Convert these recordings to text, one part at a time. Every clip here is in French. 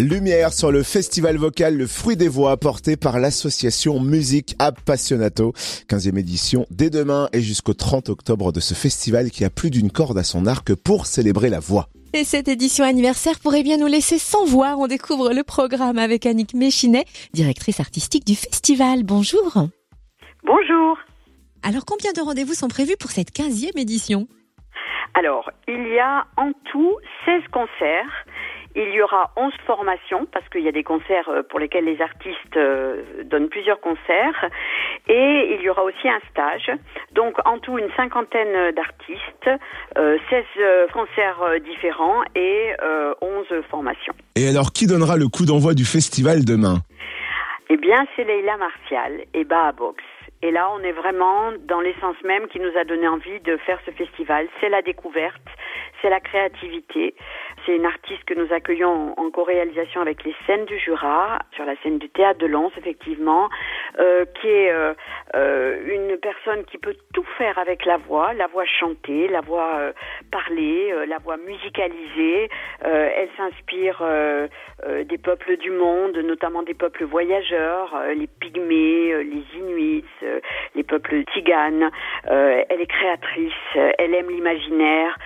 Lumière sur le festival vocal Le Fruit des Voix porté par l'association Musique Appassionato. 15e édition dès demain et jusqu'au 30 octobre de ce festival qui a plus d'une corde à son arc pour célébrer la voix. Et cette édition anniversaire pourrait bien nous laisser sans voix. On découvre le programme avec Annick Méchinet, directrice artistique du festival. Bonjour. Bonjour. Alors combien de rendez-vous sont prévus pour cette 15e édition? Alors, il y a en tout 16 concerts il y aura 11 formations parce qu'il y a des concerts euh, pour lesquels les artistes euh, donnent plusieurs concerts et il y aura aussi un stage. Donc en tout une cinquantaine d'artistes, 16 euh, concerts différents et 11 formations. Et alors qui donnera le coup d'envoi du festival demain? Eh bien c'est Leila Martial et Baha Box. Et là, on est vraiment dans l'essence même qui nous a donné envie de faire ce festival. C'est la découverte, c'est la créativité. C'est une artiste que nous accueillons en co-réalisation avec les scènes du Jura, sur la scène du théâtre de Lens, effectivement, euh, qui est euh, euh, une personne qui peut tout faire avec la voix, la voix chantée, la voix euh, parlée, la voix musicalisée. elle s'inspire des peuples du monde, notamment des peuples voyageurs, les pygmées, les inuits, les peuples tiganes. elle est créatrice, elle aime l'imaginaire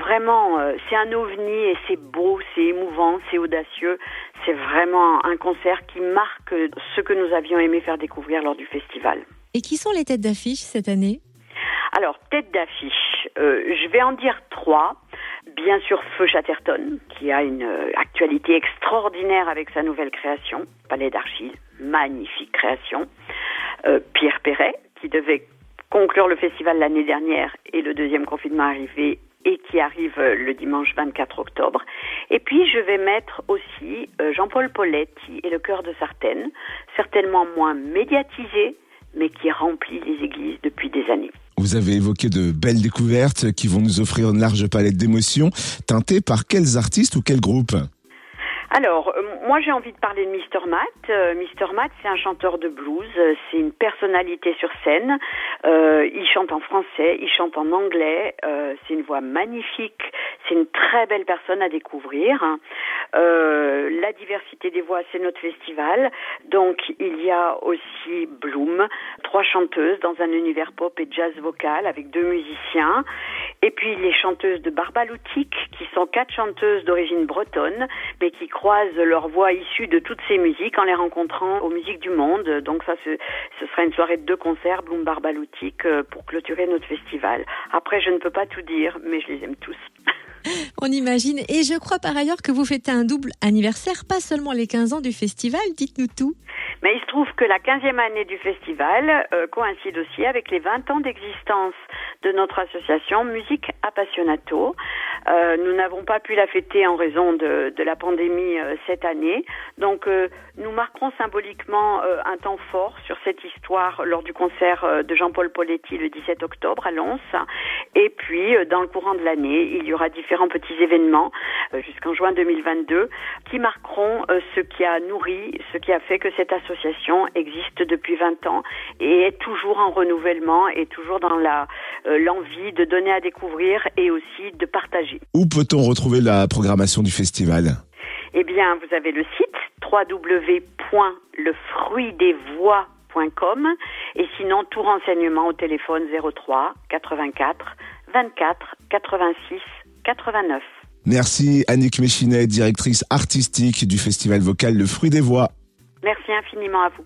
vraiment, euh, c'est un ovni et c'est beau, c'est émouvant, c'est audacieux. C'est vraiment un concert qui marque ce que nous avions aimé faire découvrir lors du festival. Et qui sont les têtes d'affiche cette année? Alors, têtes d'affiche, euh, je vais en dire trois. Bien sûr, Feu Chatterton, qui a une euh, actualité extraordinaire avec sa nouvelle création, Palais d'Archille, magnifique création. Pierre Perret, qui devait conclure le festival l'année dernière et le deuxième confinement arrivé et qui arrive euh, le dimanche 24 octobre. Et puis je vais mettre aussi euh, Jean-Paul Poletti et le cœur de Sartène, certainement moins médiatisé, mais qui remplit les églises depuis des années. Vous avez évoqué de belles découvertes qui vont nous offrir une large palette d'émotions, teintées par quels artistes ou quels groupes? Alors, euh, moi j'ai envie de parler de Mr. Matt. Euh, Mr. Matt, c'est un chanteur de blues, euh, c'est une personnalité sur scène. il chante en français, il chante en anglais, c'est une voix magnifique, c'est une très belle personne à découvrir. la diversité des voix, c'est notre festival. Donc il y a aussi Bloom, trois chanteuses dans un univers pop et jazz vocal avec deux musiciens. Et puis les chanteuses de Barbaloutique, qui sont quatre chanteuses d'origine bretonne, mais qui croisent leur voix issue de toutes ces musiques en les rencontrant aux musiques du monde. Donc ça, ce, sera une soirée de deux concerts, Bloom Barbaloutique, euh, pour clôturer notre festival. Après, je ne peux pas tout dire, mais je les aime tous. On imagine. Et je crois par ailleurs que vous fêtez un double anniversaire, pas seulement les 15 ans du festival. Dites-nous tout. Mais il se trouve que la 15e année du festival euh, coïncide aussi avec les 20 ans d'existence de notre association Musique Appassionato. Euh, nous n'avons pas pu la fêter en raison de, de la pandémie euh, cette année. Donc euh, nous marquerons symboliquement euh, un temps fort sur cette histoire lors du concert de Jean-Paul Poletti le 17 octobre à Lens. Et puis dans le courant de l'année, il y aura différents petits événements jusqu'en juin 2022 qui marqueront ce qui a nourri, ce qui a fait que cette association existe depuis 20 ans et est toujours en renouvellement et toujours dans la l'envie de donner à découvrir et aussi de partager. Où peut-on retrouver la programmation du festival? Eh bien, vous avez le site www.lefruitdesvoix.com et sinon tout renseignement au téléphone 03 84 24 86 89. Merci Annick Méchinet, directrice artistique du festival vocal Le Fruit des Voix. Merci infiniment à vous.